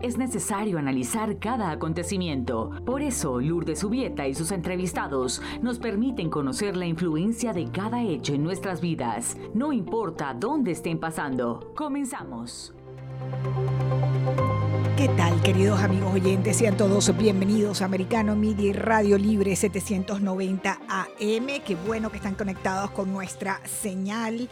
Es necesario analizar cada acontecimiento. Por eso, Lourdes Subieta y sus entrevistados nos permiten conocer la influencia de cada hecho en nuestras vidas, no importa dónde estén pasando. Comenzamos. ¿Qué tal, queridos amigos oyentes? Sean todos bienvenidos a Americano Media y Radio Libre 790 AM. Qué bueno que están conectados con nuestra señal.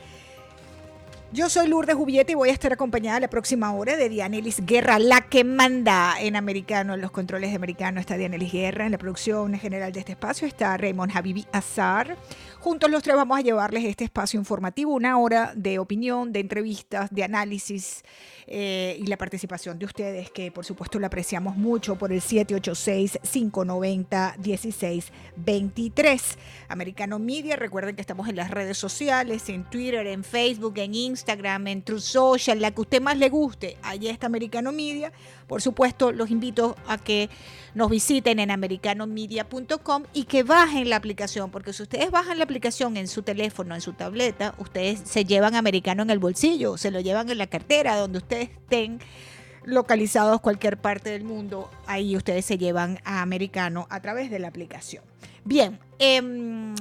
Yo soy Lourdes Jubieta y voy a estar acompañada la próxima hora de Dianelis Guerra, la que manda en americano, en los controles de americano está Dianelis Guerra, en la producción general de este espacio está Raymond Habibi Azar. Juntos los tres vamos a llevarles este espacio informativo, una hora de opinión, de entrevistas, de análisis eh, y la participación de ustedes, que por supuesto la apreciamos mucho por el 786-590-1623. Americano Media, recuerden que estamos en las redes sociales, en Twitter, en Facebook, en Instagram, en True Social, la que usted más le guste. Allí está Americano Media. Por supuesto, los invito a que nos visiten en americanomedia.com y que bajen la aplicación, porque si ustedes bajan la aplicación en su teléfono, en su tableta, ustedes se llevan americano en el bolsillo, se lo llevan en la cartera, donde ustedes estén localizados cualquier parte del mundo, ahí ustedes se llevan a americano a través de la aplicación. Bien, eh,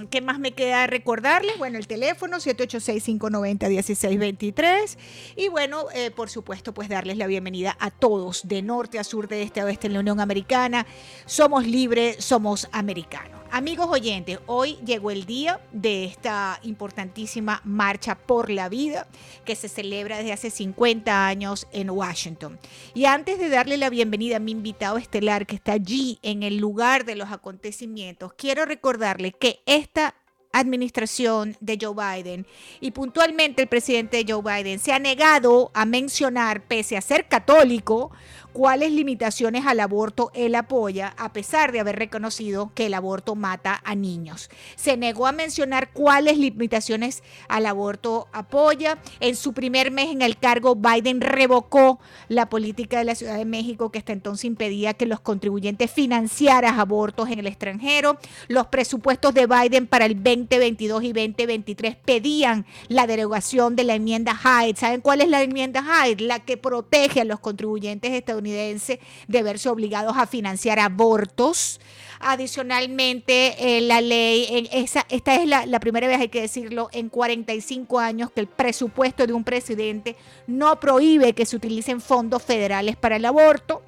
¿qué más me queda recordarles? Bueno, el teléfono 786-590-1623 y bueno, eh, por supuesto, pues darles la bienvenida a todos, de norte a sur, de este a oeste en la Unión Americana. Somos libres, somos americanos. Amigos oyentes, hoy llegó el día de esta importantísima marcha por la vida que se celebra desde hace 50 años en Washington. Y antes de darle la bienvenida a mi invitado estelar que está allí en el lugar de los acontecimientos, quiero recordarle que esta administración de Joe Biden y puntualmente el presidente Joe Biden se ha negado a mencionar, pese a ser católico, cuáles limitaciones al aborto él apoya, a pesar de haber reconocido que el aborto mata a niños. Se negó a mencionar cuáles limitaciones al aborto apoya. En su primer mes en el cargo, Biden revocó la política de la Ciudad de México que hasta entonces impedía que los contribuyentes financiaran abortos en el extranjero. Los presupuestos de Biden para el 2022 y 2023 pedían la derogación de la enmienda Hyde. ¿Saben cuál es la enmienda Hyde? La que protege a los contribuyentes estadounidenses de verse obligados a financiar abortos. Adicionalmente, eh, la ley, esa, esta es la, la, primera vez, hay que decirlo, en 45 años que el presupuesto de un presidente no prohíbe que se utilicen fondos federales para el aborto.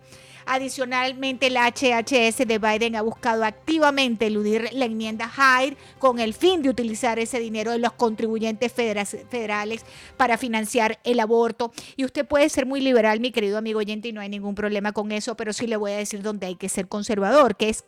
Adicionalmente, la HHS de Biden ha buscado activamente eludir la enmienda Hyde con el fin de utilizar ese dinero de los contribuyentes federales para financiar el aborto. Y usted puede ser muy liberal, mi querido amigo oyente, y no hay ningún problema con eso, pero sí le voy a decir dónde hay que ser conservador, que es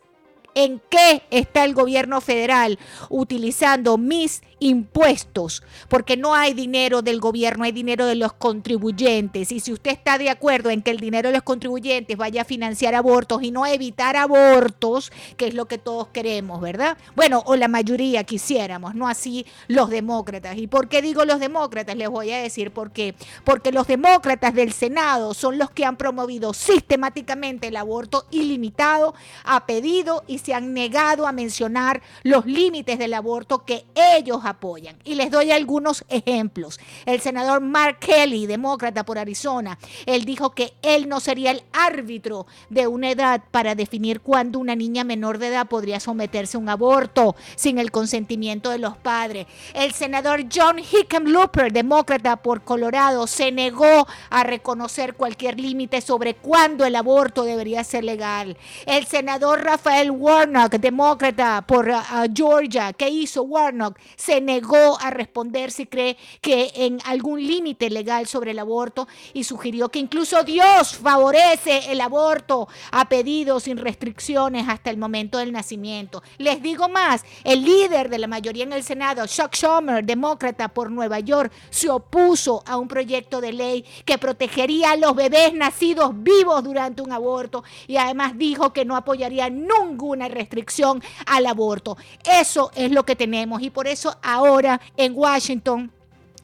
en qué está el gobierno federal utilizando mis impuestos, porque no hay dinero del gobierno, hay dinero de los contribuyentes. Y si usted está de acuerdo en que el dinero de los contribuyentes vaya a financiar abortos y no evitar abortos, que es lo que todos queremos, ¿verdad? Bueno, o la mayoría quisiéramos, no así los demócratas. ¿Y por qué digo los demócratas? Les voy a decir por qué. Porque los demócratas del Senado son los que han promovido sistemáticamente el aborto ilimitado a pedido y se han negado a mencionar los límites del aborto que ellos apoyan. Y les doy algunos ejemplos. El senador Mark Kelly, demócrata por Arizona, él dijo que él no sería el árbitro de una edad para definir cuándo una niña menor de edad podría someterse a un aborto sin el consentimiento de los padres. El senador John Hickenlooper, demócrata por Colorado, se negó a reconocer cualquier límite sobre cuándo el aborto debería ser legal. El senador Rafael Warren Warnock, demócrata por uh, uh, Georgia, ¿qué hizo Warnock? Se negó a responder si cree que en algún límite legal sobre el aborto y sugirió que incluso Dios favorece el aborto a pedido sin restricciones hasta el momento del nacimiento. Les digo más, el líder de la mayoría en el Senado, Chuck Schumer, demócrata por Nueva York, se opuso a un proyecto de ley que protegería a los bebés nacidos vivos durante un aborto y además dijo que no apoyaría ninguna restricción al aborto. Eso es lo que tenemos y por eso ahora en Washington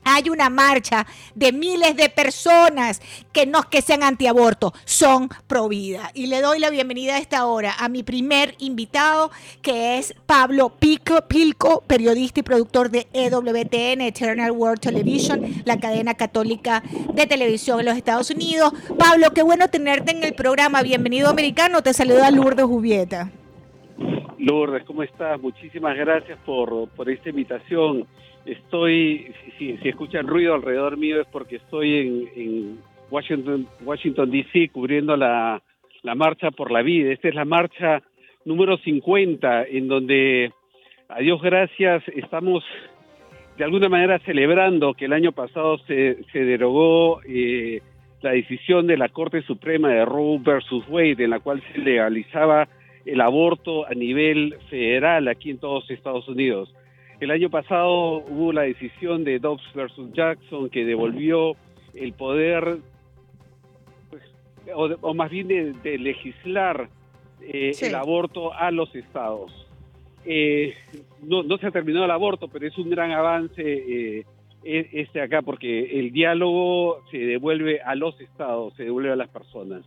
hay una marcha de miles de personas que no que sean antiaborto, son pro vida. Y le doy la bienvenida a esta hora a mi primer invitado, que es Pablo Pico, Pilco, periodista y productor de EWTN, Eternal World Television, la cadena católica de televisión en los Estados Unidos. Pablo, qué bueno tenerte en el programa. Bienvenido americano. Te saluda Lourdes Jubieta. Lourdes, ¿cómo estás? Muchísimas gracias por, por esta invitación estoy, si, escuchan ruido alrededor mío es porque estoy en, Washington, Washington D.C. cubriendo la, la marcha por la vida. Esta es la marcha número 50 en donde, a Dios gracias, estamos de alguna manera celebrando que el año pasado se, se derogó eh, la decisión de la Corte Suprema de Roe versus Wade, en la cual se legalizaba el aborto a nivel federal aquí en todos Estados Unidos. El año pasado hubo la decisión de Dobbs versus Jackson que devolvió el poder, pues, o, más bien de, legislar eh, el aborto a los estados. Eh, no, se ha terminado el aborto, pero es un gran avance eh, e, este acá, porque el diálogo se devuelve a los estados, se devuelve a las personas.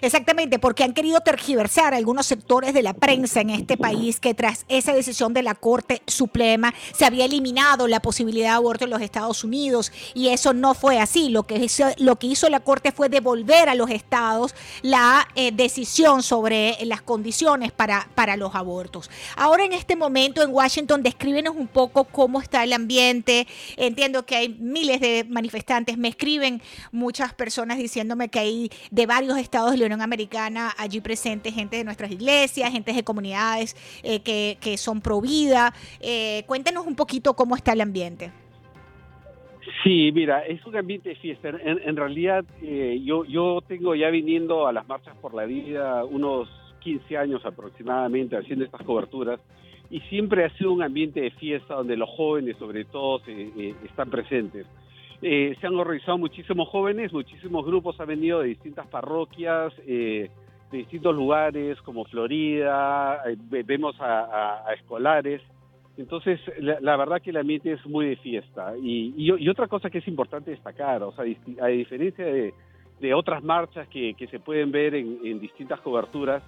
Exactamente, porque han querido tergiversar algunos sectores de la prensa en este país que tras esa decisión de la Corte Suprema se había eliminado la posibilidad de aborto en los Estados Unidos y eso no fue así. Lo que hizo, lo que hizo la Corte fue devolver a los estados la eh, decisión sobre las condiciones para, para los abortos. Ahora en este momento en Washington, descríbenos un poco cómo está el ambiente. Entiendo que hay miles de manifestantes, me escriben muchas personas diciéndome que hay de varios estados de la Unión Americana allí presente, gente de nuestras iglesias, gente de comunidades eh, que, que, son pro vida. Eh, cuéntenos un poquito cómo está el ambiente. Sí, mira, es un ambiente de fiesta. En, realidad, eh, yo, yo tengo ya viniendo a las marchas por la vida unos 15 años aproximadamente haciendo estas coberturas y siempre ha sido un ambiente de fiesta donde los jóvenes sobre todo están presentes. Eh, se han organizado muchísimos jóvenes, muchísimos grupos han venido de distintas parroquias, eh, de distintos lugares como Florida, eh, vemos a, escolares. Entonces, la, verdad que el ambiente es muy de fiesta. Y, otra cosa que es importante destacar, o sea, a diferencia de, otras marchas que, se pueden ver en, distintas coberturas,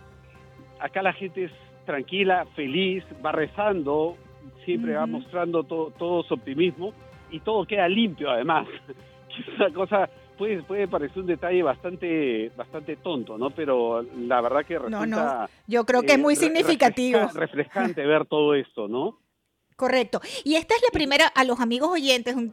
acá la gente es tranquila, feliz, va rezando, siempre va mostrando todo su optimismo y todo queda limpio además. es una cosa puede, puede parecer un detalle bastante bastante tonto, ¿no? Pero la verdad que resulta... No, no, yo creo que es muy eh, significativo. refrescante ver todo esto, ¿no? Correcto. Y esta es la primera, a los amigos oyentes, un,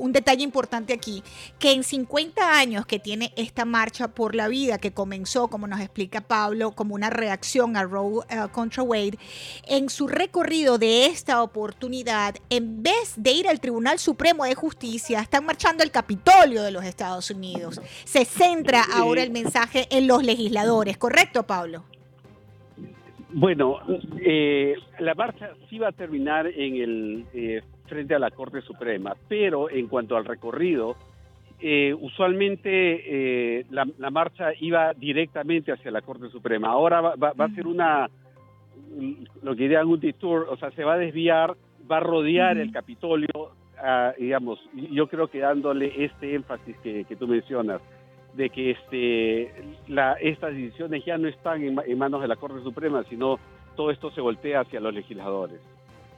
un, detalle importante aquí, que en 50 años que tiene esta marcha por la vida, que comenzó, como nos explica Pablo, como una reacción a Roe uh, contra Wade, en su recorrido de esta oportunidad, en vez de ir al Tribunal Supremo de Justicia, están marchando al Capitolio de los Estados Unidos. Se centra ahora el mensaje en los legisladores, ¿correcto, Pablo? Bueno, eh, la marcha sí va a terminar en el eh, frente a la Corte Suprema, pero en cuanto al recorrido, eh, usualmente la, marcha iba directamente hacia la Corte Suprema. Ahora va, a ser una, lo que dirían un detour, o sea, se va a desviar, va a rodear el Capitolio, ah, digamos, yo creo que dándole este énfasis que tú mencionas de que este, la, estas decisiones ya no están en, manos de la Corte Suprema, sino todo esto se voltea hacia los legisladores.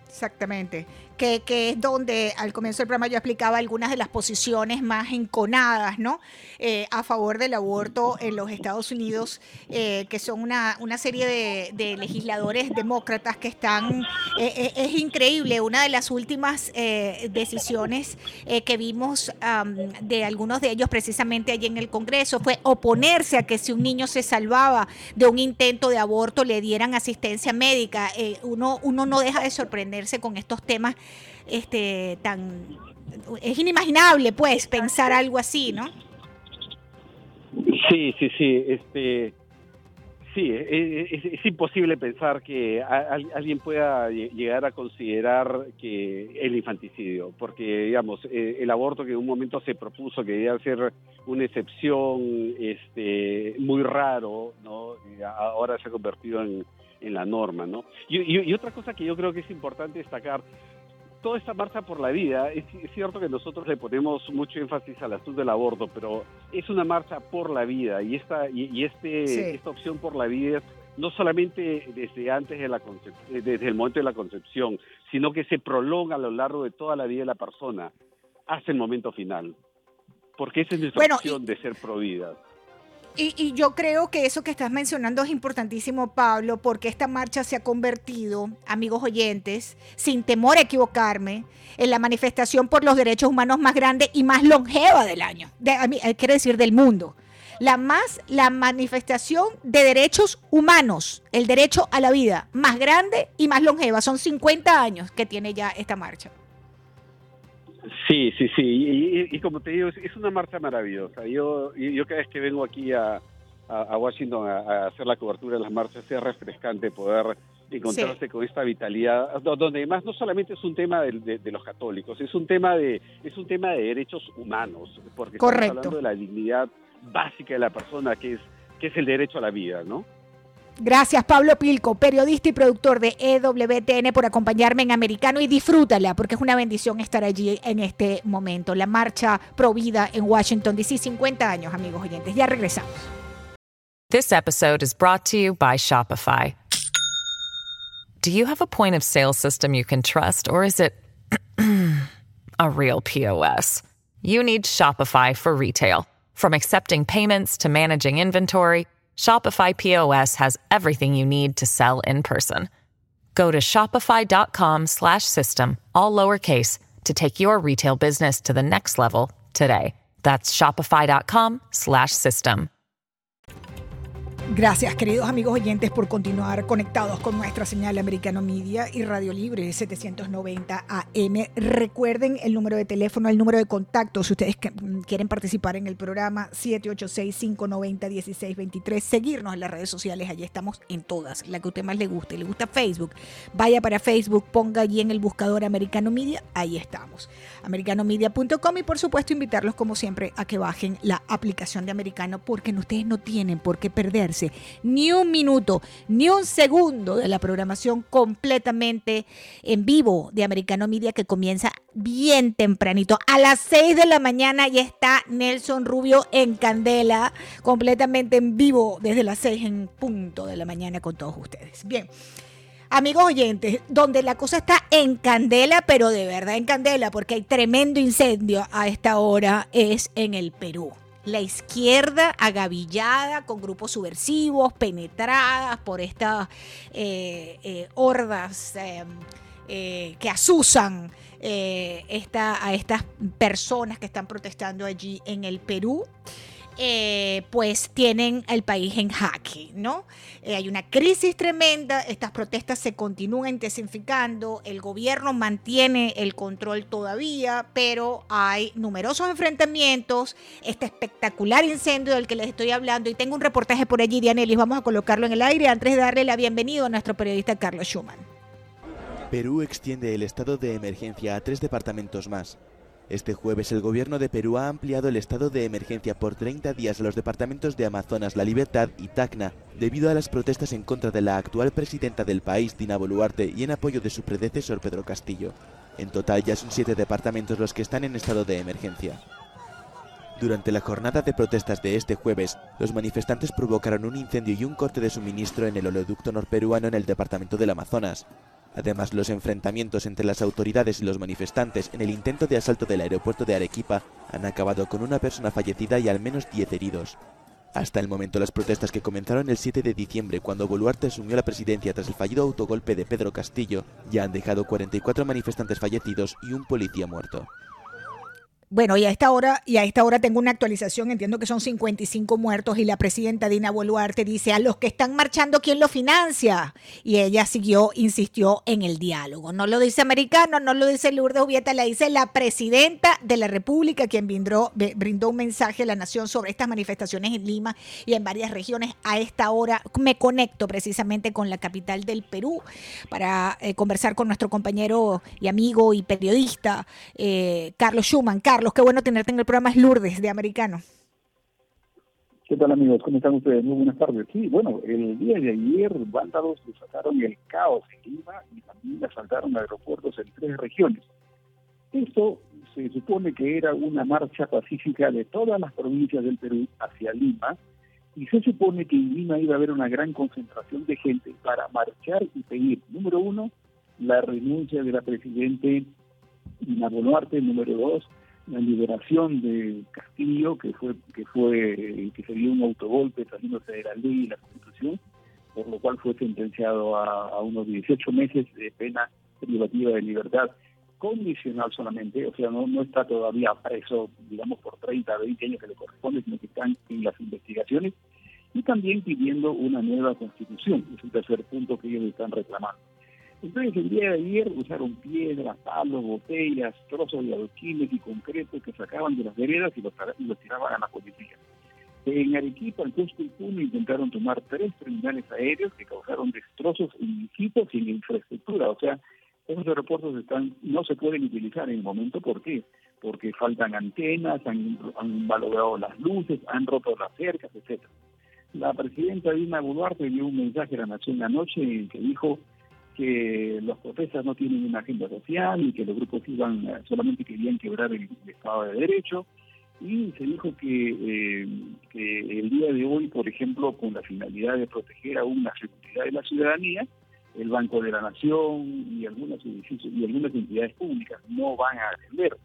Exactamente. Que, que, es donde al comienzo del programa yo explicaba algunas de las posiciones más enconadas, ¿no? Eh, a favor del aborto en los Estados Unidos, eh, que son una, una serie de, legisladores demócratas que están. Eh, es increíble. Una de las últimas decisiones que vimos de algunos de ellos, precisamente allí en el Congreso, fue oponerse a que si un niño se salvaba de un intento de aborto le dieran asistencia médica. uno, uno no deja de sorprender con estos temas este, tan... Es inimaginable, pues, pensar algo así, ¿no? Sí, sí, sí. Este, sí, es, imposible pensar que alguien pueda llegar a considerar que el infanticidio, porque, digamos, eh, el aborto que en un momento se propuso que debía ser una excepción este, muy raro, ¿no? ahora se ha convertido en, en la norma, ¿no? Y, otra cosa que yo creo que es importante destacar, toda esta marcha por la vida, es, cierto que nosotros le ponemos mucho énfasis al asunto del aborto, pero es una marcha por la vida y esta, y, este, esta opción por la vida no solamente desde antes de la desde el momento de la concepción, sino que se prolonga a lo largo de toda la vida de la persona hasta el momento final. Porque esa es nuestra opción de ser pro vida. Y, yo creo que eso que estás mencionando es importantísimo, Pablo, porque esta marcha se ha convertido, amigos oyentes, sin temor a equivocarme, en la manifestación por los derechos humanos más grande y más longeva del año, de, eh, quiero decir, del mundo. La más, la manifestación de derechos humanos, el derecho a la vida más grande y más longeva. Son 50 años que tiene ya esta marcha. Sí, sí, sí. Y, como te digo, es, una marcha maravillosa. Yo, yo cada vez que vengo aquí a, Washington a, hacer la cobertura de las marchas, es refrescante poder encontrarse con esta vitalidad, donde además no solamente es un tema de, los católicos, es un tema de es un tema de derechos humanos, porque estamos hablando de la dignidad básica de la persona, que es que es el derecho a la vida, ¿no? Gracias Pablo Pilco, periodista y productor de EWTN por acompañarme en Americano y disfrútala porque es una bendición estar allí en este momento. La marcha pro vida en Washington DC, 50 años amigos oyentes. Ya regresamos. This episode is brought to you by Shopify. Do you have a point of sale system you can trust or is it a real POS? You need Shopify for retail. From accepting payments to managing inventory, Shopify POS has everything you need to sell in person. Go to shopify.com/system all lowercase to take your retail business to the next level today. That's shopify.com/system. Gracias, queridos amigos oyentes, por continuar conectados con nuestra señal Americano Media y Radio Libre 790 AM. Recuerden el número de teléfono, el número de contacto, si ustedes mm, quieren participar en el programa 786-590-1623. Seguirnos en las redes sociales, allí estamos en todas, la que a usted más le guste. Le gusta Facebook, vaya para Facebook, ponga allí en el buscador Americano Media, ahí estamos. Americanomedia.com y por supuesto invitarlos como siempre a que bajen la aplicación de Americano porque ustedes no tienen por qué perderse ni un minuto, ni un segundo de la programación completamente en vivo de Americano Media que comienza bien tempranito. A las 6 de la mañana ya está Nelson Rubio en Candela, completamente en vivo desde las 6 en punto de la mañana con todos ustedes. Bien. Amigos oyentes, donde la cosa está en candela, pero de verdad en candela, porque hay tremendo incendio a esta hora, es en el Perú la izquierda agavillada con grupos subversivos, penetradas por estas eh, eh, hordas em, eh, que asusan a estas personas que están protestando allí en el Perú. Eh, pues tienen el país en jaque, ¿no? Eh, hay una crisis tremenda, estas protestas se continúan intensificando, el gobierno mantiene el control todavía, pero hay numerosos enfrentamientos, este espectacular incendio del que les estoy hablando, y tengo un reportaje por allí, Dianelis, vamos a colocarlo en el aire antes de darle la bienvenida a nuestro periodista Carlos Schumann. Perú extiende el estado de emergencia a tres departamentos más. Este jueves el gobierno de Perú ha ampliado el estado de emergencia por 30 días a los departamentos de Amazonas, La Libertad y Tacna, debido a las protestas en contra de la actual presidenta del país, Dina Boluarte, y en apoyo de su predecesor Pedro Castillo. En total ya son siete departamentos los que están en estado de emergencia. Durante la jornada de protestas de este jueves, los manifestantes provocaron un incendio y un corte de suministro en el oleoducto norperuano en el departamento del Amazonas. Además, los enfrentamientos entre las autoridades y los manifestantes en el intento de asalto del aeropuerto de Arequipa han acabado con una persona fallecida y al menos 10 heridos. Hasta el momento, las protestas que comenzaron el 7 de diciembre cuando Boluarte asumió la presidencia tras el fallido autogolpe de Pedro Castillo ya han dejado 44 manifestantes fallecidos y un policía muerto. Bueno, y a esta hora, y a esta hora tengo una actualización, entiendo que son 55 muertos y la presidenta Dina Boluarte dice, a los que están marchando, ¿quién lo financia? Y ella siguió, insistió en el diálogo. No lo dice americano, no lo dice Lourdes Ubieta, la dice la presidenta de la República, quien brindó, brindó un mensaje a la nación sobre estas manifestaciones en Lima y en varias regiones. A esta hora me conecto precisamente con la capital del Perú para eh, conversar con nuestro compañero y amigo y periodista eh, Carlos Schumann. Carlos, qué bueno tenerte en el programa Es Lourdes de Americano. ¿Qué tal amigos? ¿Cómo están ustedes? Muy buenas tardes. Sí, bueno, el día de ayer vándalos desataron el caos en Lima y también asaltaron aeropuertos en tres regiones. Esto se supone que era una marcha pacífica de todas las provincias del Perú hacia Lima y se supone que en Lima iba a haber una gran concentración de gente para marchar y pedir, número uno, la renuncia de la Presidente Dina Boluarte, número dos, la liberación de Castillo, que fue que fue que se dio un autogolpe saliéndose de la ley y la Constitución, por lo cual fue sentenciado a, unos 18 meses de pena privativa de libertad condicional solamente, o sea, no, no está todavía preso, digamos, por 30, 20 años que le corresponde, sino que están en las investigaciones, y también pidiendo una nueva constitución, es el tercer punto que ellos están reclamando. Entonces el día de ayer usaron piedras, palos, botellas, trozos de adoquines y concreto que sacaban de las veredas y los, tiraban a la policía. En Arequipa, el Cusco y Puno intentaron tomar tres terminales aéreos que causaron destrozos en equipos y en infraestructura. O sea, esos aeropuertos están no se pueden utilizar en el momento. ¿Por qué? Porque faltan antenas, han, han valorado las luces, han roto las cercas, etcétera. La presidenta Dina Boluarte dio un mensaje a la Nación anoche en que dijo que los protestas no tienen una agenda social y que los grupos iban eh, solamente querían quebrar el, Estado de Derecho. Y se dijo que, eh, que el día de hoy, por ejemplo, con la finalidad de proteger aún la seguridad de la ciudadanía, el Banco de la Nación y algunos edificios y algunas entidades públicas no van a atender.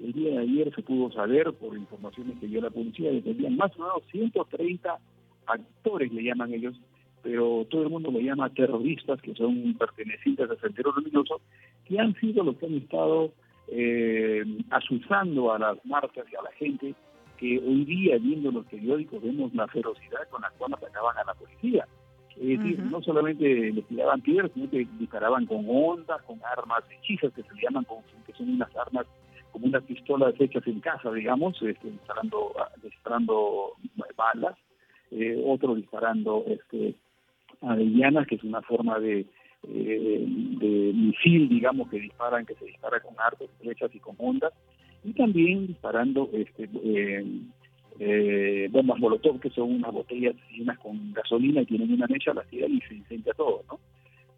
El día de ayer se pudo saber, por informaciones que dio la policía, que tenían más o menos 130 actores, le llaman ellos, pero todo el mundo lo llama terroristas, que son pertenecientes al Sendero Luminoso, que han sido los que han estado eh, asusando a las marcas y a la gente, que hoy día, viendo los periódicos, vemos la ferocidad con la cual atacaban a la policía. Es decir, no solamente les tiraban piedras, sino que disparaban con ondas, con armas hechizas, que se le llaman, con, que son unas armas como unas pistolas hechas en casa, digamos, este, disparando, disparando balas, eh, otro disparando este, avellanas, que es una forma de, eh, de misil, digamos, que disparan, que se dispara con arcos, flechas y con ondas, y también disparando este, eh, eh, bombas molotov, que son unas botellas llenas con gasolina y tienen una mecha, las tiran y se incendia todo, ¿no?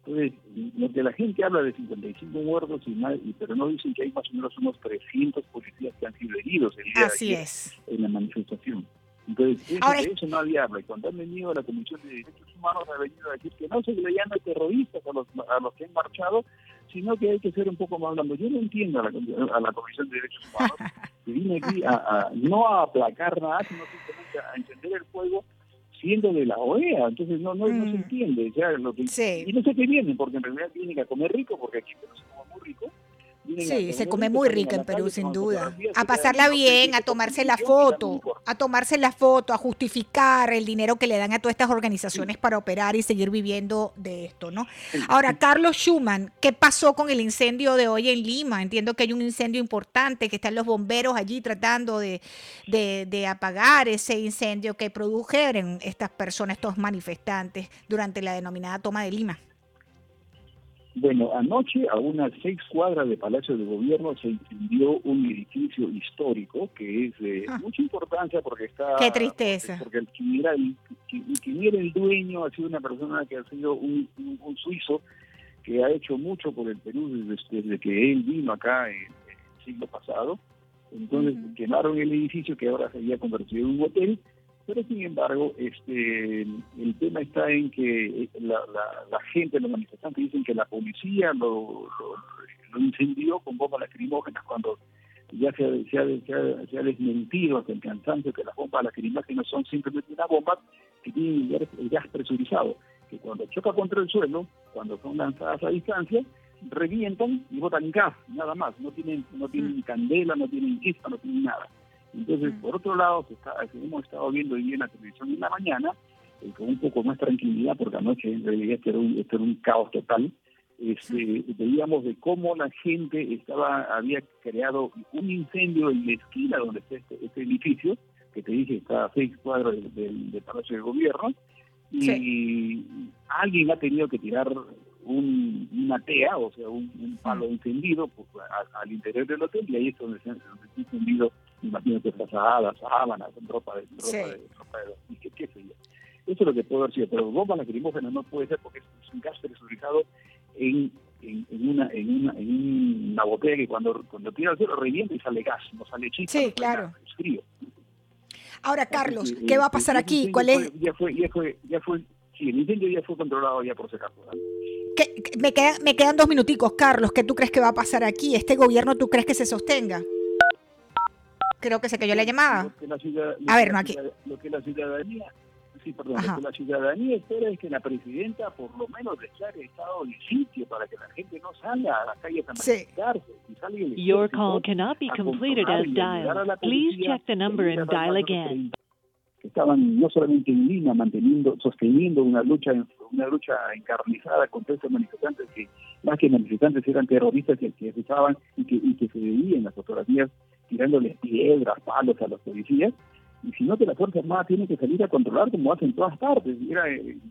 Entonces, lo que la gente habla de 55 muertos, y más, pero no dicen que hay más o menos unos 300 policías que han sido heridos el día Así es. en la manifestación. Entonces, Ahora, de eso nadie habla. Y cuando han venido a la Comisión de Derechos Humanos, ha venido a decir que no se le llama terroristas a los, a los que han marchado, sino que hay que ser un poco más blando. Yo no entiendo a la, a la Comisión de Derechos Humanos que viene aquí a, no a aplacar nada, sino simplemente a encender el fuego siendo de la OEA. Entonces no no, no se mm. entiende. Ya, lo que, Y no sé qué viene, porque en realidad vienen a comer rico, porque aquí no se come muy rico Sí, se come muy rico en Perú, sin duda. A pasarla bien, a tomarse la foto, a tomarse la foto, a justificar el dinero que le dan a todas estas organizaciones para operar y seguir viviendo de esto, ¿no? Ahora, Carlos Schumann, ¿qué pasó con el incendio de hoy en Lima? Entiendo que hay un incendio importante, que están los bomberos allí tratando de, de apagar ese incendio que produjeron estas personas, estos manifestantes, durante la denominada toma de Lima. Bueno, anoche a unas seis cuadras de Palacio de Gobierno se incendió un edificio histórico que es de ah. mucha importancia porque está... ¡Qué tristeza! Porque el, quien, era el, quien, el dueño ha sido una persona que ha sido un, suizo que ha hecho mucho por el Perú desde, que él vino acá en, el siglo pasado. Entonces quemaron el edificio que ahora se había convertido en un hotel Pero sin embargo, este, el tema está en que la, la, gente, los manifestantes dicen que la policía lo, lo, incendió con bombas lacrimógenas cuando ya se, ha, se, desmentido hasta el cansancio que las bombas lacrimógenas son simplemente una bomba que tiene el gas presurizado, que cuando choca contra el suelo, cuando son lanzadas a distancia, revientan y botan gas, nada más, no tienen, no tienen mm. candela, no tienen chispa, no tienen nada. Entonces, por otro lado, se está, hemos estado viendo hoy en la televisión en la mañana, eh, con un poco más tranquilidad, porque anoche en realidad este era un, este era un caos total, este, veíamos de cómo la gente estaba había creado un incendio en la esquina donde está este, este edificio, que te dije está a seis cuadros del, Palacio de Gobierno, y alguien ha tenido que tirar un, una tea, o sea, un, palo encendido pues, al interior del hotel, y ahí es donde se, han encendido, imagínate, frazadas, sábanas, ropa de, ropa de, ropa de, qué, qué sé yo. Eso es lo que puedo decir, pero bomba lacrimógena no puede ser porque es un gas presurizado en, en, una, en, una, en una botella que cuando, cuando tira al cielo revienta y sale gas, no sale chispa. Sí, claro. es frío. Ahora, Carlos, ¿qué va a pasar aquí? ¿Cuál es? Ya fue, ya fue, ya fue, sí, el incendio ya fue controlado ya por ese caso. Me, quedan, me quedan dos minuticos, Carlos. ¿Qué tú crees que va a pasar aquí? ¿Este gobierno tú crees que se sostenga? Creo que se cayó la llamada. a ver, no aquí. Lo que la ciudadanía sí, perdón, lo que la ciudadanía espera es que la presidenta por lo menos declare estado de sitio para que la gente no salga a las calles a manifestarse. Sí. Your call cannot be completed as dialed. Please check the number and dial again. Que estaban no solamente en Lima manteniendo, sosteniendo una lucha, una lucha encarnizada contra estos manifestantes que más que manifestantes eran terroristas que, que estaban y que, y que se veían las fotografías tirándoles piedras, palos a los policías, y si no que la Fuerza Armada tiene que salir a controlar como hacen en todas partes. Era en,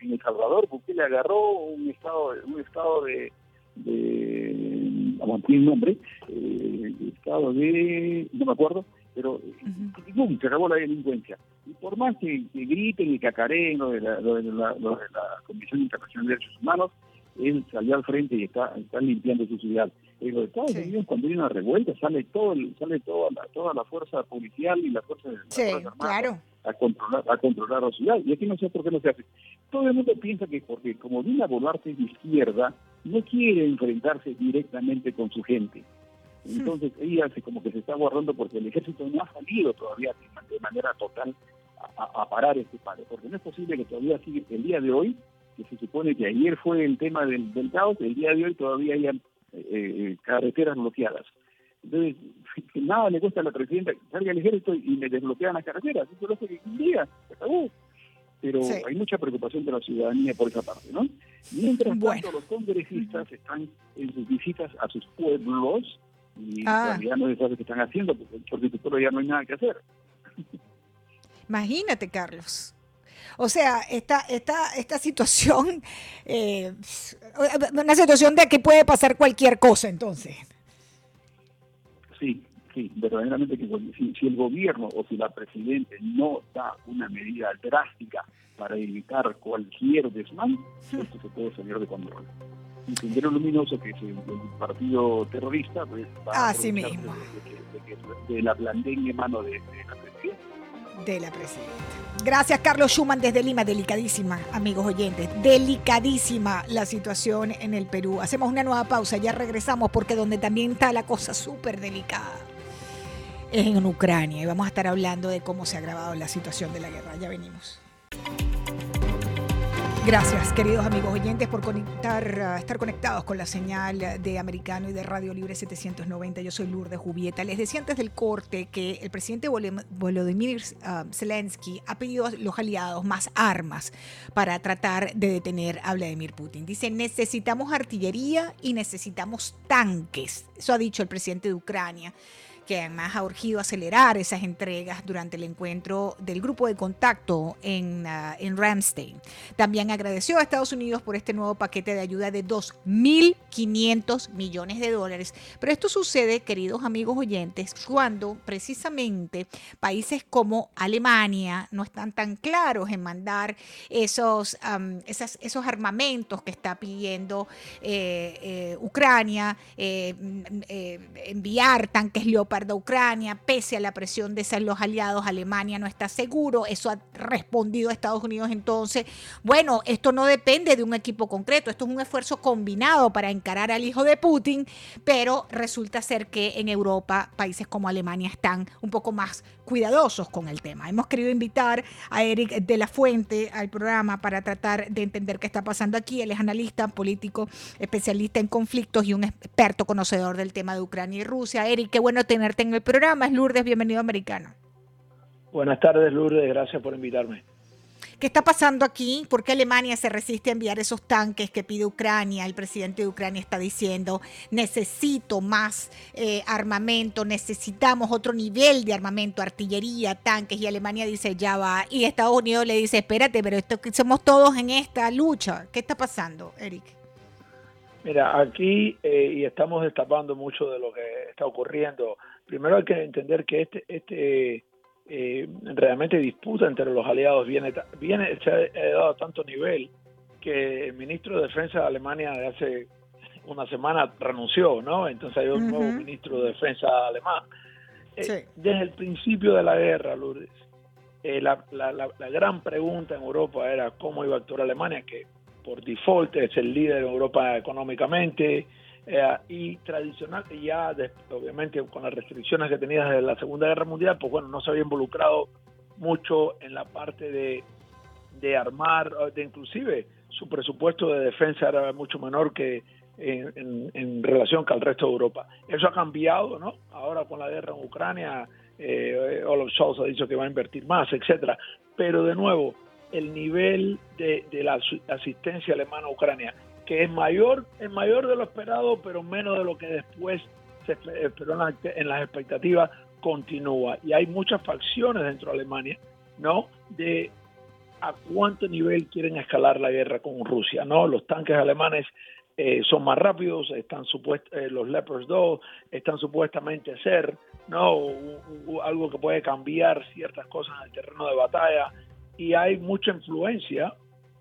El Salvador, porque le agarró un estado, un estado de, de un nombre, eh, estado de, no me acuerdo, pero se acabó la delincuencia. Y por más que, griten y cacareen lo de la, lo de la, lo de la Comisión Internacional de Derechos Humanos, él salió al frente y está, está limpiando su ciudad. En los Estados Unidos, cuando hay una revuelta, sale todo sale toda la, toda la fuerza policial y la fuerza, de claro. a, controlar, a controlar la ciudad. Y aquí no sé por qué no se hace. Todo el mundo piensa que porque como Dina Boluarte es de izquierda, no quiere enfrentarse directamente con su gente. Hmm. Entonces ella hace como que se está guardando porque el ejército no ha salido todavía de manera total a, parar este paro, porque no es posible que todavía siga el día de hoy se supone que ayer fue el tema del, caos, el día de hoy todavía hay eh, eh, carreteras bloqueadas. Entonces, nada le cuesta a la presidenta que salga el ejército y le desbloquean las carreteras. Eso lo hace que un día, se acabó. Pero hay mucha preocupación de la ciudadanía por esa parte, ¿no? Mientras tanto, los congresistas están en sus visitas a sus pueblos y ah. en realidad no sabe qué están haciendo porque, porque pueblo ya no hay nada que hacer. Imagínate, Carlos. O sea, esta, esta, esta situación, eh, una situación de que puede pasar cualquier cosa entonces. Sí, sí, verdaderamente que si, el gobierno o si la presidenta no da una medida drástica para evitar cualquier desmán, esto se puede salir de control. Un sendero luminoso que es el, partido terrorista, pues va Así mismo. De, la blandengue mano de, la de la presidenta. Gracias, Carlos Schumann, desde Lima. Delicadísima, amigos oyentes. Delicadísima la situación en el Perú. Hacemos una nueva pausa, ya regresamos, porque donde también está la cosa súper delicada es en Ucrania. Y vamos a estar hablando de cómo se ha agravado la situación de la guerra. Ya venimos. Gracias, queridos amigos oyentes, por conectar, estar conectados con la señal de Americano y de Radio Libre 790. Yo soy Lourdes Jubieta. Les decía antes del corte que el presidente Volodymyr uh, Zelensky ha pedido a los aliados más armas para tratar de detener a Vladimir Putin. Dice, necesitamos artillería y necesitamos tanques. Eso ha dicho el presidente de Ucrania que además ha urgido acelerar esas entregas durante el encuentro del grupo de contacto en, uh, en Ramstein. También agradeció a Estados Unidos por este nuevo paquete de ayuda de 2.500 millones de dólares. Pero esto sucede, queridos amigos oyentes, cuando precisamente países como Alemania no están tan claros en mandar esos, esos armamentos que está pidiendo eh, eh, Ucrania, eh, mm, enviar tanques Leopard guarda Ucrania, pese a la presión de los aliados, Alemania no está seguro, eso ha respondido Estados Unidos entonces, bueno, esto no depende de un equipo concreto, esto es un esfuerzo combinado para encarar al hijo de Putin, pero resulta ser que en Europa países como Alemania están un poco más cuidadosos con el tema. Hemos querido invitar a Eric de la Fuente al programa para tratar de entender qué está pasando aquí. Él es analista político, especialista en conflictos y un experto conocedor del tema de Ucrania y Rusia. Eric, qué bueno tenerte en el programa. Es Lourdes, bienvenido americano. Buenas tardes, Lourdes, gracias por invitarme. ¿Qué está pasando aquí? ¿Por qué Alemania se resiste a enviar esos tanques que pide Ucrania? El presidente de Ucrania está diciendo, necesito más eh, armamento, necesitamos otro nivel de armamento, artillería, tanques, y Alemania dice, ya va. Y Estados Unidos le dice, espérate, pero esto, somos todos en esta lucha. ¿Qué está pasando, Eric? Mira, aquí, eh, y estamos destapando mucho de lo que está ocurriendo, primero hay que entender que este, este eh, realmente disputa entre los aliados viene, viene se ha dado a tanto nivel que el ministro de Defensa de Alemania de hace una semana renunció, ¿no? Entonces hay un nuevo ministro de Defensa alemán. Eh, desde el principio de la guerra, Lourdes, eh, la, la, la, gran pregunta en Europa era cómo iba a actuar Alemania, que por default es el líder en Europa económicamente, eh, y tradicional, ya obviamente con las restricciones que tenía desde la Segunda Guerra Mundial, pues bueno, no se había involucrado mucho en la parte de, de armar, de inclusive su presupuesto de defensa era mucho menor que en, en, relación que al resto de Europa. Eso ha cambiado, ¿no? Ahora con la guerra en Ucrania, eh, Olaf Scholz ha dicho que va a invertir más, etcétera. Pero de nuevo, el nivel de, de la asistencia alemana a Ucrania que es mayor, es mayor de lo esperado, pero menos de lo que después se esperó en, las expectativas, continúa. Y hay muchas facciones dentro de Alemania, ¿no? De a cuánto nivel quieren escalar la guerra con Rusia, ¿no? Los tanques alemanes eh, son más rápidos, están supuest eh, los Leopards 2 están supuestamente a ser, ¿no? algo que puede cambiar ciertas cosas en el terreno de batalla y hay mucha influencia,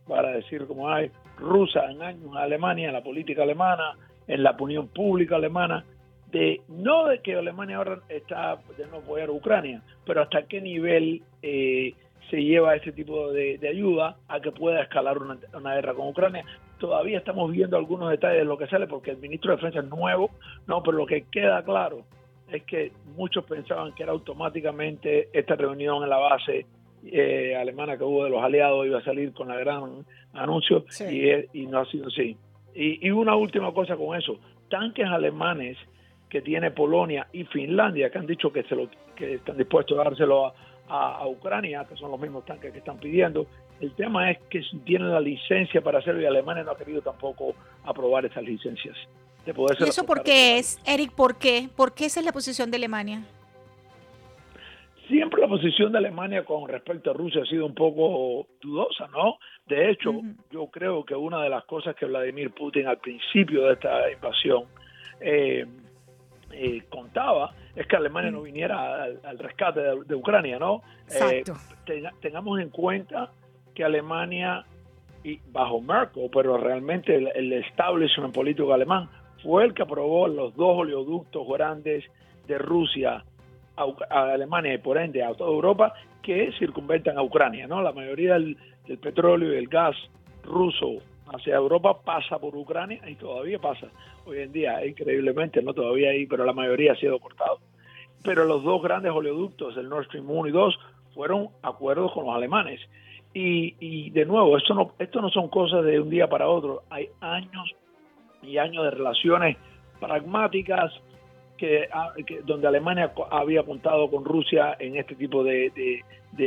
para decir como hay, rusa en años en Alemania, en la política alemana, en la opinión pública alemana, de no de que Alemania ahora está de no apoyar a Ucrania, pero hasta qué nivel eh, se lleva ese tipo de, ayuda a que pueda escalar una, guerra con Ucrania. Todavía estamos viendo algunos detalles de lo que sale porque el ministro de Defensa es nuevo, no, pero lo que queda claro es que muchos pensaban que era automáticamente esta reunión en la base eh, alemana que hubo de los aliados iba a salir con la gran anuncio y, no ha sido así. Y, una última cosa con eso, tanques alemanes que tiene Polonia y Finlandia que han dicho que se lo que están dispuestos a dárselo a, Ucrania, que son los mismos tanques que están pidiendo. El tema es que tienen la licencia para hacerlo y Alemania no ha querido tampoco aprobar esas licencias. ¿Y eso por qué es, Eric? ¿Por qué? ¿Por qué esa es la posición de Alemania? Siempre la posición de Alemania con respecto a Rusia ha sido un poco dudosa, ¿no? De hecho, yo creo que una de las cosas que Vladimir Putin al principio de esta invasión eh, eh, contaba es que Alemania no viniera al, rescate de, Ucrania, ¿no? Eh, tengamos en cuenta que Alemania, y bajo Merkel, pero realmente el, el establishment político alemán, fue el que aprobó los dos oleoductos grandes de Rusia a, Alemania y por ende a toda Europa que circunventan a Ucrania. ¿no? La mayoría del, petróleo y el gas ruso hacia Europa pasa por Ucrania y todavía pasa. Hoy en día, increíblemente, no todavía hay, pero la mayoría ha sido cortado. Pero los dos grandes oleoductos, el Nord Stream 1 y 2, fueron acuerdos con los alemanes. Y, y de nuevo, esto no, esto no son cosas de un día para otro. Hay años y años de relaciones pragmáticas, Ah, que, donde Alemania había contado con Rusia en este tipo de,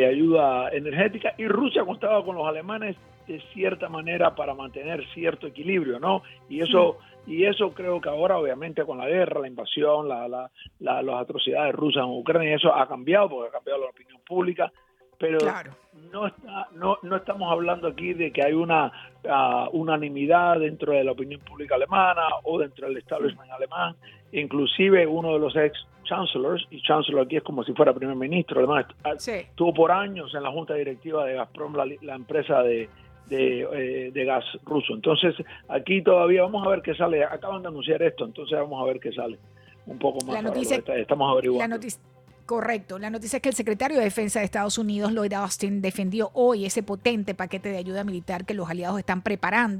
ayuda energética y Rusia contaba con los alemanes de cierta manera para mantener cierto equilibrio, ¿no? Y eso y eso creo que ahora obviamente con la guerra, la invasión, la, la, las atrocidades rusas en Ucrania, eso ha cambiado porque ha cambiado la opinión pública, pero no, está, no, no estamos hablando aquí de que hay una uh, unanimidad dentro de la opinión pública alemana o dentro del establishment alemán inclusive uno de los ex chancellors, y chancellor aquí es como si fuera primer ministro, además estuvo por años en la junta directiva de Gazprom, la, empresa de, eh, de, gas ruso. Entonces, aquí todavía vamos a ver qué sale. Acaban de anunciar esto, entonces vamos a ver qué sale. un poco más. La noticia, estamos averiguando. Correcto. La noticia es que el secretario de Defensa de Estados Unidos, Lloyd Austin, defendió hoy ese potente paquete de ayuda militar que los aliados están preparando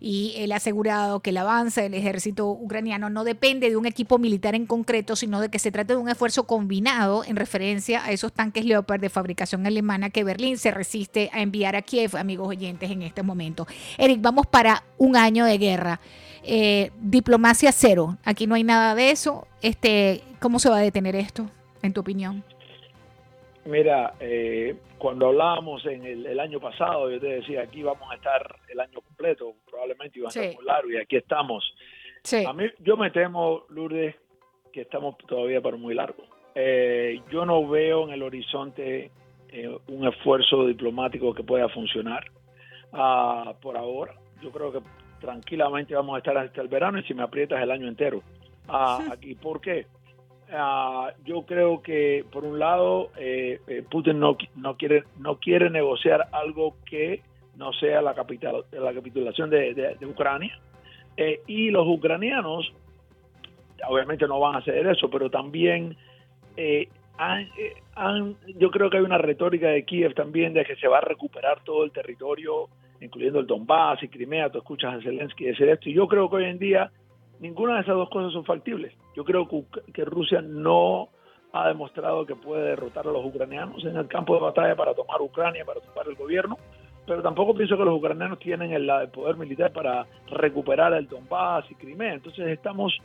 y él ha asegurado que el avance del ejército ucraniano no depende de un equipo militar en concreto, sino de que se trata de un esfuerzo combinado en referencia a esos tanques Leopard de fabricación alemana que Berlín se resiste a enviar a Kiev, amigos oyentes, en este momento. Eric, vamos para un año de guerra. Eh, diplomacia cero. Aquí no hay nada de eso. Este, ¿Cómo se va a detener esto? En tu opinión? Mira, eh, cuando hablábamos en el, año pasado, yo te decía, aquí vamos a estar el año completo, probablemente iba a ser muy largo, y aquí estamos. A mí, yo me temo, Lourdes, que estamos todavía para muy largo. Eh, yo no veo en el horizonte eh, un esfuerzo diplomático que pueda funcionar ah, por ahora. Yo creo que tranquilamente vamos a estar hasta el verano y si me aprietas el año entero ah, aquí. ¿Por qué? Ah, yo creo que por un lado eh, eh, Putin no, no quiere no quiere negociar algo que no sea la capital la capitulación de, Ucrania. Eh, y los ucranianos obviamente no van a hacer eso pero también han, yo creo que hay una retórica de Kiev también de que se va a recuperar todo el territorio incluyendo el Donbass y Crimea. Tú escuchas a Zelensky decir esto. Y yo creo que hoy en día ninguna de esas dos cosas son factibles. Yo creo que, Rusia no ha demostrado que puede derrotar a los ucranianos en el campo de batalla para tomar Ucrania, para tomar el gobierno, pero tampoco pienso que los ucranianos tienen el, poder militar para recuperar el Donbass y Crimea. Entonces estamos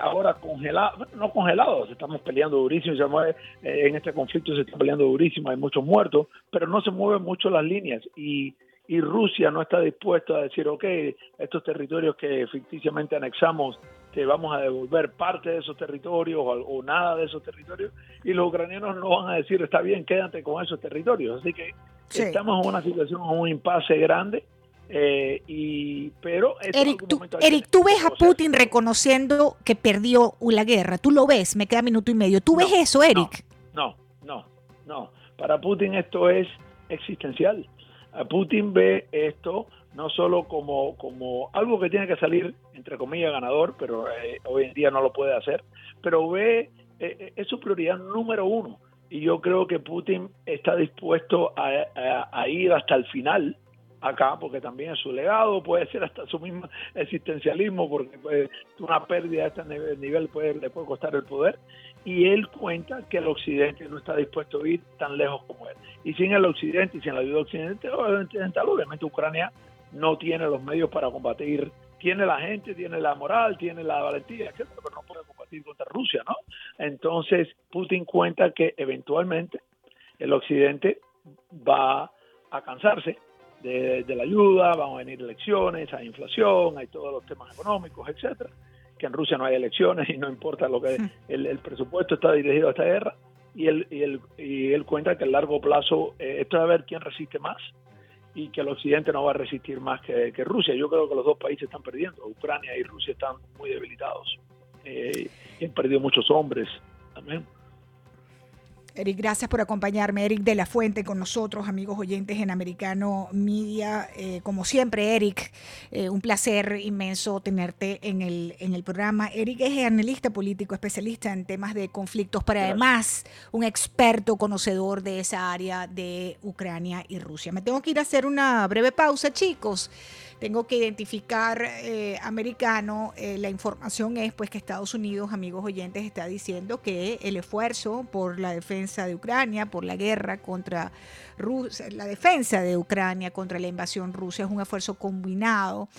ahora congelados, no congelados, estamos peleando durísimo, eh, en este conflicto se está peleando durísimo, hay muchos muertos, pero no se mueven mucho las líneas y y Rusia no está dispuesto a decir, ok, estos territorios que ficticiamente anexamos, te vamos a devolver parte de esos territorios o, nada de esos territorios, y los ucranianos no van a decir, está bien, quédate con esos territorios. Así que estamos en una situación, en un impasse grande. Eh, y pero Eric, tú, Eric, tú ves a Putin reconociendo que perdió la guerra, tú lo ves, me queda minuto y medio, ¿tú ves eso, Eric? No, no, no, para Putin esto es existencial. Putin ve esto no solo como, como algo que tiene que salir, entre comillas, ganador, pero eh, hoy en día no lo puede hacer, pero ve, eh, eh, es su prioridad número uno. Y yo creo que Putin está dispuesto a, ir hasta el final acá, porque también es su legado, puede ser hasta su mismo existencialismo, porque pues, una pérdida a este nivel puede, le puede costar el poder y él cuenta que el occidente no está dispuesto a ir tan lejos como él. Y sin el occidente y sin la ayuda occidental, obviamente Ucrania no tiene los medios para combatir, tiene la gente, tiene la moral, tiene la valentía, pero no puede combatir contra Rusia, ¿no? Entonces Putin cuenta que eventualmente el occidente va a cansarse de la ayuda, van a venir elecciones, hay inflación, hay todos los temas económicos, etcétera que en Rusia no hay elecciones y no importa lo que el, presupuesto está dirigido a esta guerra y él, y él, y él cuenta que a largo plazo eh, esto es a ver quién resiste más y que el occidente no va a resistir más que, Rusia. Yo creo que los dos países están perdiendo, Ucrania y Rusia están muy debilitados eh, y han perdido muchos hombres también. Eric, gracias por acompañarme. Eric de la Fuente con nosotros, amigos oyentes en Americano Media. Eh, como siempre, Eric, eh, un placer inmenso tenerte en el, en el programa. Eric es analista político, especialista en temas de conflictos, pero además un experto conocedor de esa área de Ucrania y Rusia. Me tengo que ir a hacer una breve pausa, chicos tengo que identificar eh, americano, eh, la información es pues que Estados Unidos, amigos oyentes, está diciendo que el esfuerzo por la defensa de Ucrania, por la guerra contra Rusia, la defensa de Ucrania contra la invasión rusa es un esfuerzo combinado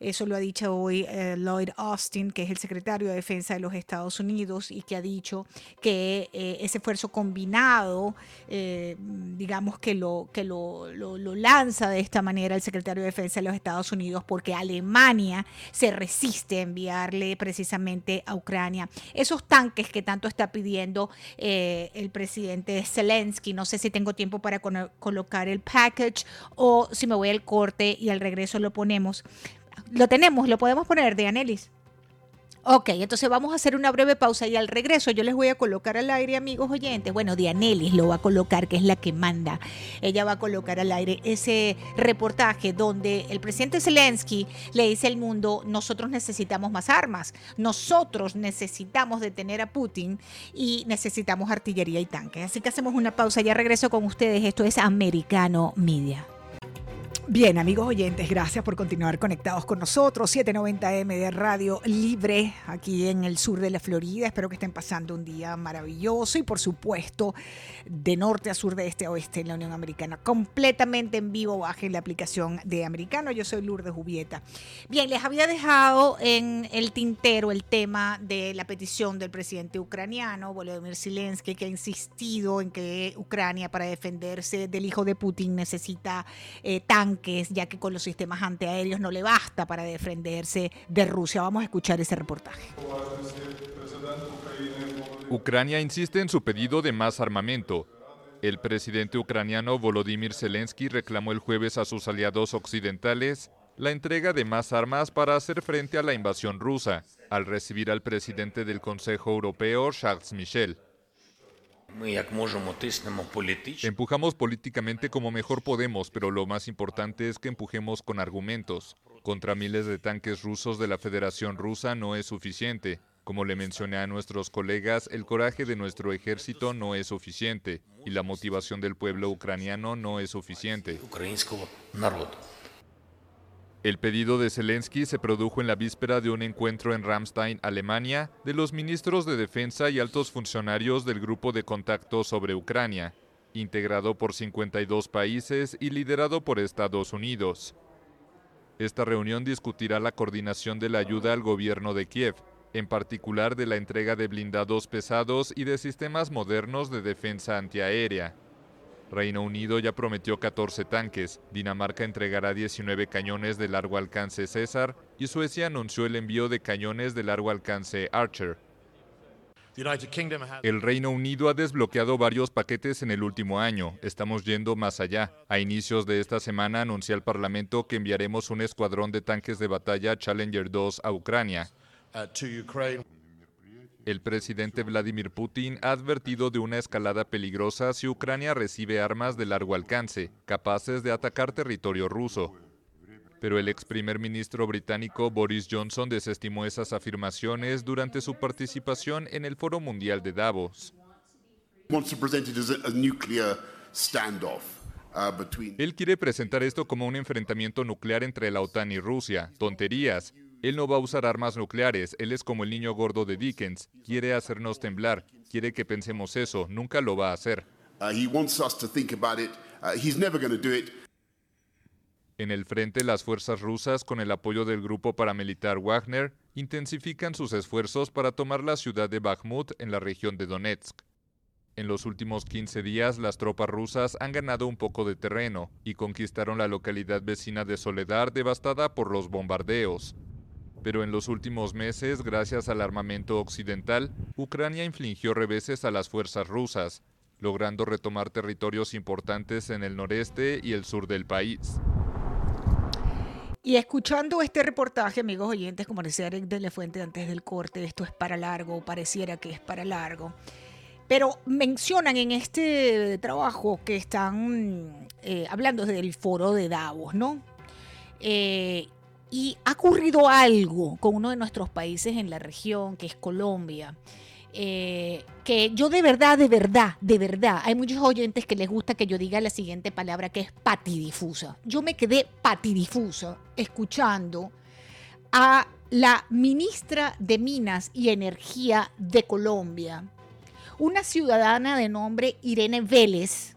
eso lo ha dicho hoy eh, Lloyd Austin, que es el secretario de Defensa de los Estados Unidos y que ha dicho que eh, ese esfuerzo combinado, eh, digamos que, lo, que lo, lanza de esta manera el secretario de Defensa de los Estados Unidos porque Alemania se resiste a enviarle precisamente a Ucrania esos tanques que tanto está pidiendo el presidente Zelensky. No sé si tengo tiempo para colocar el package o si me voy al corte y al regreso lo ponemos. Lo tenemos, lo podemos poner, Dianelis. Ok, entonces vamos a hacer una breve pausa y al regreso yo les voy a colocar al aire, amigos oyentes. Bueno, Dianelis lo va a colocar, que es la que manda. Ella va a colocar al aire ese reportaje donde el presidente Zelensky le dice al mundo, nosotros necesitamos más armas, nosotros necesitamos detener a Putin y necesitamos artillería y tanques. Así que hacemos una pausa, ya regreso con ustedes. Esto es Americano Media. Bien, amigos oyentes, gracias por continuar conectados con nosotros. 790M de Radio Libre, aquí en el sur de la Florida. Espero que estén pasando un día maravilloso y, por supuesto, de norte a sur, de este a oeste en la Unión Americana. Completamente en vivo, bajen la aplicación de Americano. Yo soy Lourdes Jubieta. Bien, les había dejado en el tintero el tema de la petición del presidente ucraniano, Volodymyr Zelensky, que ha insistido en que Ucrania, para defenderse del hijo de Putin, necesita eh, ya que con los sistemas antiaéreos no le basta para defenderse de Rusia. Vamos a escuchar ese reportaje. Ucrania insiste en su pedido de más armamento. El presidente ucraniano Volodymyr Zelensky reclamó el jueves a sus aliados occidentales la entrega de más armas para hacer frente a la invasión rusa, al recibir al presidente del Consejo Europeo, Charles Michel. Empujamos políticamente como mejor podemos, pero lo más importante es que empujemos con argumentos. Contra miles de tanques rusos de la Federación Rusa no es suficiente. Como le mencioné a nuestros colegas, el coraje de nuestro ejército no es suficiente y la motivación del pueblo ucraniano no es suficiente. El pedido de Zelensky se produjo en la víspera de un encuentro en Ramstein, Alemania, de los ministros de Defensa y altos funcionarios del Grupo de Contacto sobre Ucrania, integrado por 52 países y liderado por Estados Unidos. Esta reunión discutirá la coordinación de la ayuda al gobierno de Kiev, en particular de la entrega de blindados pesados y de sistemas modernos de defensa antiaérea. Reino Unido ya prometió 14 tanques, Dinamarca entregará 19 cañones de largo alcance César y Suecia anunció el envío de cañones de largo alcance Archer. El Reino Unido ha desbloqueado varios paquetes en el último año. Estamos yendo más allá. A inicios de esta semana anuncié al Parlamento que enviaremos un escuadrón de tanques de batalla Challenger 2 a Ucrania. Uh, el presidente Vladimir Putin ha advertido de una escalada peligrosa si Ucrania recibe armas de largo alcance, capaces de atacar territorio ruso. Pero el ex primer ministro británico Boris Johnson desestimó esas afirmaciones durante su participación en el Foro Mundial de Davos. Él quiere presentar esto como un enfrentamiento nuclear entre la OTAN y Rusia. Tonterías. Él no va a usar armas nucleares, él es como el niño gordo de Dickens, quiere hacernos temblar, quiere que pensemos eso, nunca lo va a hacer. En el frente, las fuerzas rusas, con el apoyo del grupo paramilitar Wagner, intensifican sus esfuerzos para tomar la ciudad de Bakhmut en la región de Donetsk. En los últimos 15 días, las tropas rusas han ganado un poco de terreno y conquistaron la localidad vecina de Soledar devastada por los bombardeos. Pero en los últimos meses, gracias al armamento occidental, Ucrania infligió reveses a las fuerzas rusas, logrando retomar territorios importantes en el noreste y el sur del país. Y escuchando este reportaje, amigos oyentes, como decía Eric de la Fuente antes del corte, esto es para largo, pareciera que es para largo. Pero mencionan en este trabajo que están eh, hablando del foro de Davos, ¿no? Eh, y ha ocurrido algo con uno de nuestros países en la región, que es Colombia. Eh, que yo de verdad, de verdad, de verdad, hay muchos oyentes que les gusta que yo diga la siguiente palabra que es patidifusa. Yo me quedé patidifusa escuchando a la ministra de Minas y Energía de Colombia, una ciudadana de nombre Irene Vélez,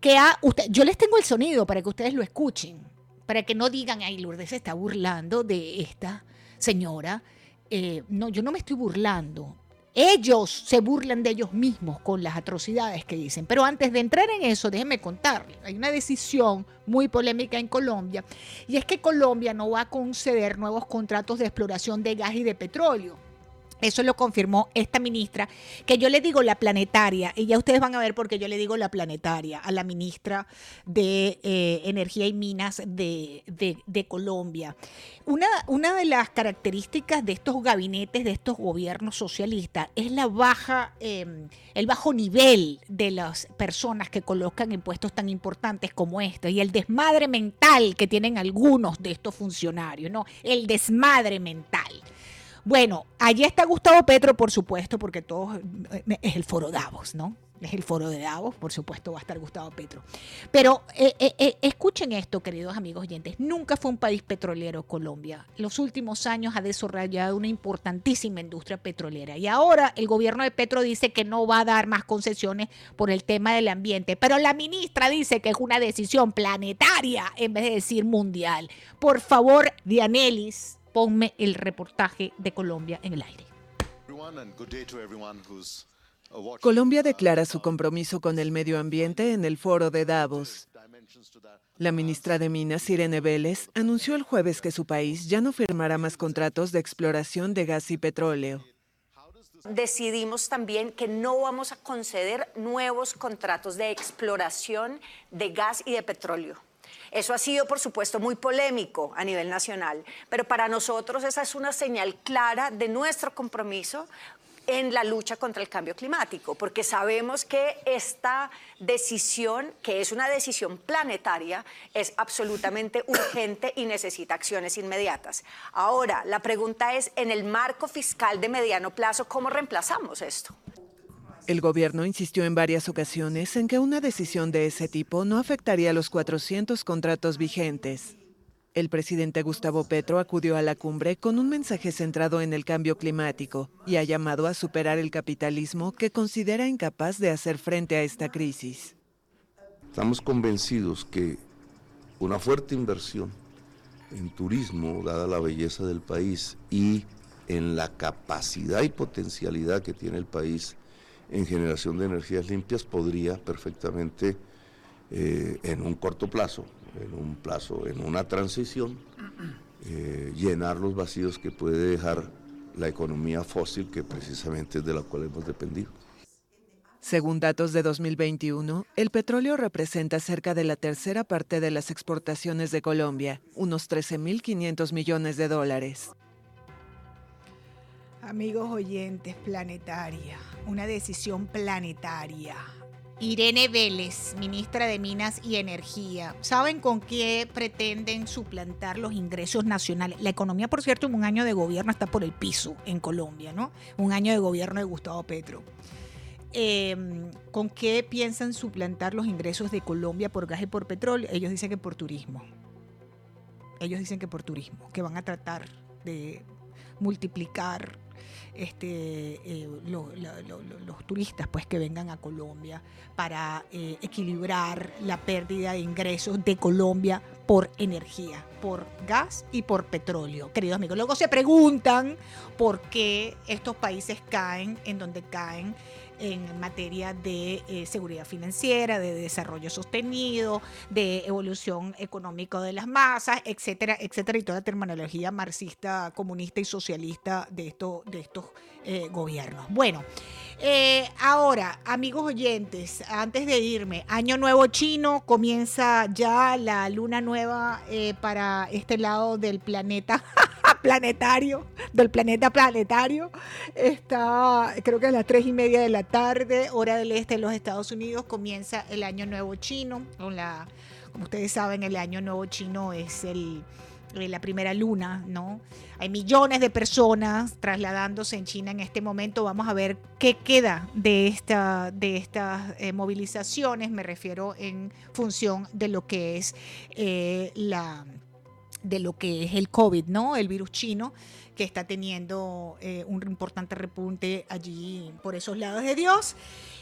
que ha, yo les tengo el sonido para que ustedes lo escuchen para que no digan, ay, Lourdes se está burlando de esta señora. Eh, no, yo no me estoy burlando. Ellos se burlan de ellos mismos con las atrocidades que dicen. Pero antes de entrar en eso, déjenme contarles. Hay una decisión muy polémica en Colombia y es que Colombia no va a conceder nuevos contratos de exploración de gas y de petróleo. Eso lo confirmó esta ministra, que yo le digo la planetaria, y ya ustedes van a ver por qué yo le digo la planetaria a la ministra de eh, Energía y Minas de, Colombia. Una, de las características de estos gabinetes, de estos gobiernos socialistas, es la baja, em, el bajo nivel de las personas que colocan en puestos tan importantes como este, y el desmadre mental que tienen algunos de estos funcionarios, ¿no? El desmadre mental. Bueno, allí está Gustavo Petro, por supuesto, porque todo eh, es el foro Davos, ¿no? Es el foro de Davos, por supuesto va a estar Gustavo Petro. Pero eh, eh, escuchen esto, queridos amigos oyentes. Nunca fue un país petrolero Colombia. Los últimos años ha desarrollado una importantísima industria petrolera. Y ahora el gobierno de Petro dice que no va a dar más concesiones por el tema del ambiente. Pero la ministra dice que es una decisión planetaria en vez de decir mundial. Por favor, Dianelis, ponme el reportaje de Colombia en el aire. Colombia declara su compromiso con el medio ambiente en el foro de Davos. La ministra de Minas, Irene Vélez, anunció el jueves que su país ya no firmará más contratos de exploración de gas y petróleo. Decidimos también que no vamos a conceder nuevos contratos de exploración de gas y de petróleo. Eso ha sido, por supuesto, muy polémico a nivel nacional, pero para nosotros esa es una señal clara de nuestro compromiso en la lucha contra el cambio climático, porque sabemos que esta decisión, que es una decisión planetaria, es absolutamente urgente y necesita acciones inmediatas. Ahora, la pregunta es, en el marco fiscal de mediano plazo, ¿cómo reemplazamos esto? El gobierno insistió en varias ocasiones en que una decisión de ese tipo no afectaría los 400 contratos vigentes. El presidente Gustavo Petro acudió a la cumbre con un mensaje centrado en el cambio climático y ha llamado a superar el capitalismo que considera incapaz de hacer frente a esta crisis. Estamos convencidos que una fuerte inversión en turismo, dada la belleza del país y en la capacidad y potencialidad que tiene el país en generación de energías limpias podría perfectamente eh, en un corto plazo, en un plazo, en una transición, eh, llenar los vacíos que puede dejar la economía fósil que precisamente es de la cual hemos dependido. Según datos de 2021, el petróleo representa cerca de la tercera parte de las exportaciones de Colombia, unos 13.500 millones de dólares. Amigos oyentes, planetaria, una decisión planetaria. Irene Vélez, ministra de Minas y Energía. ¿Saben con qué pretenden suplantar los ingresos nacionales? La economía, por cierto, en un año de gobierno está por el piso en Colombia, ¿no? Un año de gobierno de Gustavo Petro. Em, ¿Con qué piensan suplantar los ingresos de Colombia por gas y por petróleo? Ellos dicen que por turismo. Ellos dicen que por turismo, que van a tratar de multiplicar este, eh, los turistas pues, que vengan a Colombia para eh, equilibrar la pérdida de ingresos de Colombia por energía, por gas y por petróleo, queridos amigos. Luego se preguntan por qué estos países caen en donde caen en materia de eh, seguridad financiera, de desarrollo sostenido, de evolución económica de las masas, etcétera, etcétera, y toda la terminología marxista, comunista y socialista de, esto, de estos eh, gobiernos. Bueno, eh, ahora, amigos oyentes, antes de irme, Año Nuevo Chino, comienza ya la luna nueva para este lado del planeta. planetario, del planeta planetario. Está, creo que a las tres y media de la tarde, hora del este de los Estados Unidos, comienza el Año Nuevo Chino. Con la, como ustedes saben, el Año Nuevo Chino es el, eh, la primera luna, ¿no? Hay millones de personas trasladándose en China en este momento. Vamos a ver qué queda de, esta, de estas eh, movilizaciones. Me refiero en función de lo que es eh, la de lo que es el COVID, ¿no? El virus chino que está teniendo eh, un importante repunte allí por esos lados de Dios.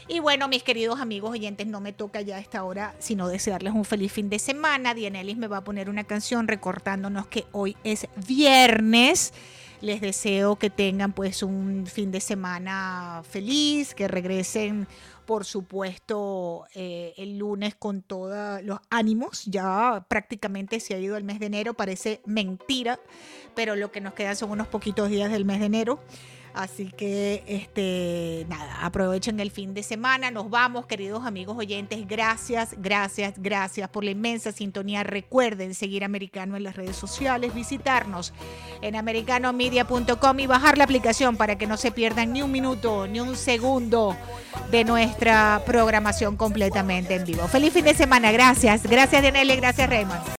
Y bueno, mis queridos amigos oyentes, no me toca ya a esta hora sino desearles un feliz fin de semana. Dianelis me va a poner una canción recordándonos que hoy es viernes. Les deseo que tengan pues un fin de semana feliz, que regresen por supuesto, eh, el lunes con todos los ánimos. Ya prácticamente se ha ido el mes de enero, parece mentira, pero lo que nos queda son unos poquitos días del mes de enero. Así que, este, nada, aprovechen el fin de semana. Nos vamos, queridos amigos oyentes. Gracias, gracias, gracias por la inmensa sintonía. Recuerden seguir Americano en las redes sociales, visitarnos en americanomedia.com y bajar la aplicación para que no se pierdan ni un minuto, ni un segundo de nuestra programación completamente en vivo. Feliz fin de semana. Gracias. Gracias, Denele. Gracias, Raymond.